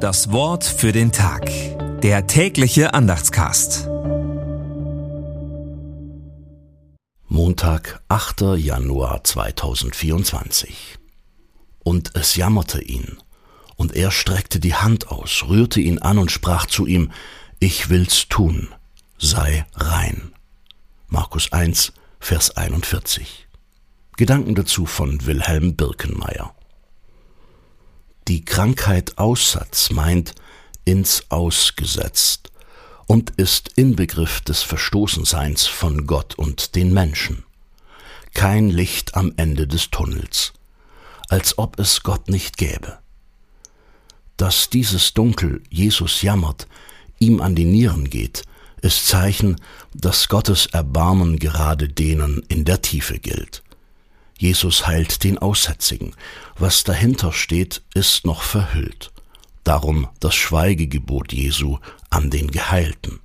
Das Wort für den Tag. Der tägliche Andachtscast. Montag, 8. Januar 2024. Und es jammerte ihn. Und er streckte die Hand aus, rührte ihn an und sprach zu ihm, Ich will's tun, sei rein. Markus 1, Vers 41. Gedanken dazu von Wilhelm Birkenmeier. Die Krankheit Aussatz meint ins Ausgesetzt und ist Inbegriff des Verstoßenseins von Gott und den Menschen. Kein Licht am Ende des Tunnels, als ob es Gott nicht gäbe. Dass dieses Dunkel Jesus jammert, ihm an die Nieren geht, ist Zeichen, dass Gottes Erbarmen gerade denen in der Tiefe gilt. Jesus heilt den Aussätzigen. Was dahinter steht, ist noch verhüllt. Darum das Schweigegebot Jesu an den Geheilten.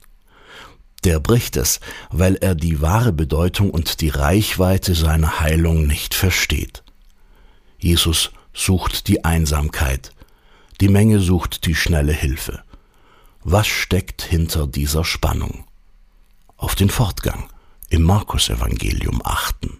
Der bricht es, weil er die wahre Bedeutung und die Reichweite seiner Heilung nicht versteht. Jesus sucht die Einsamkeit, die Menge sucht die schnelle Hilfe. Was steckt hinter dieser Spannung? Auf den Fortgang im Markus-Evangelium achten.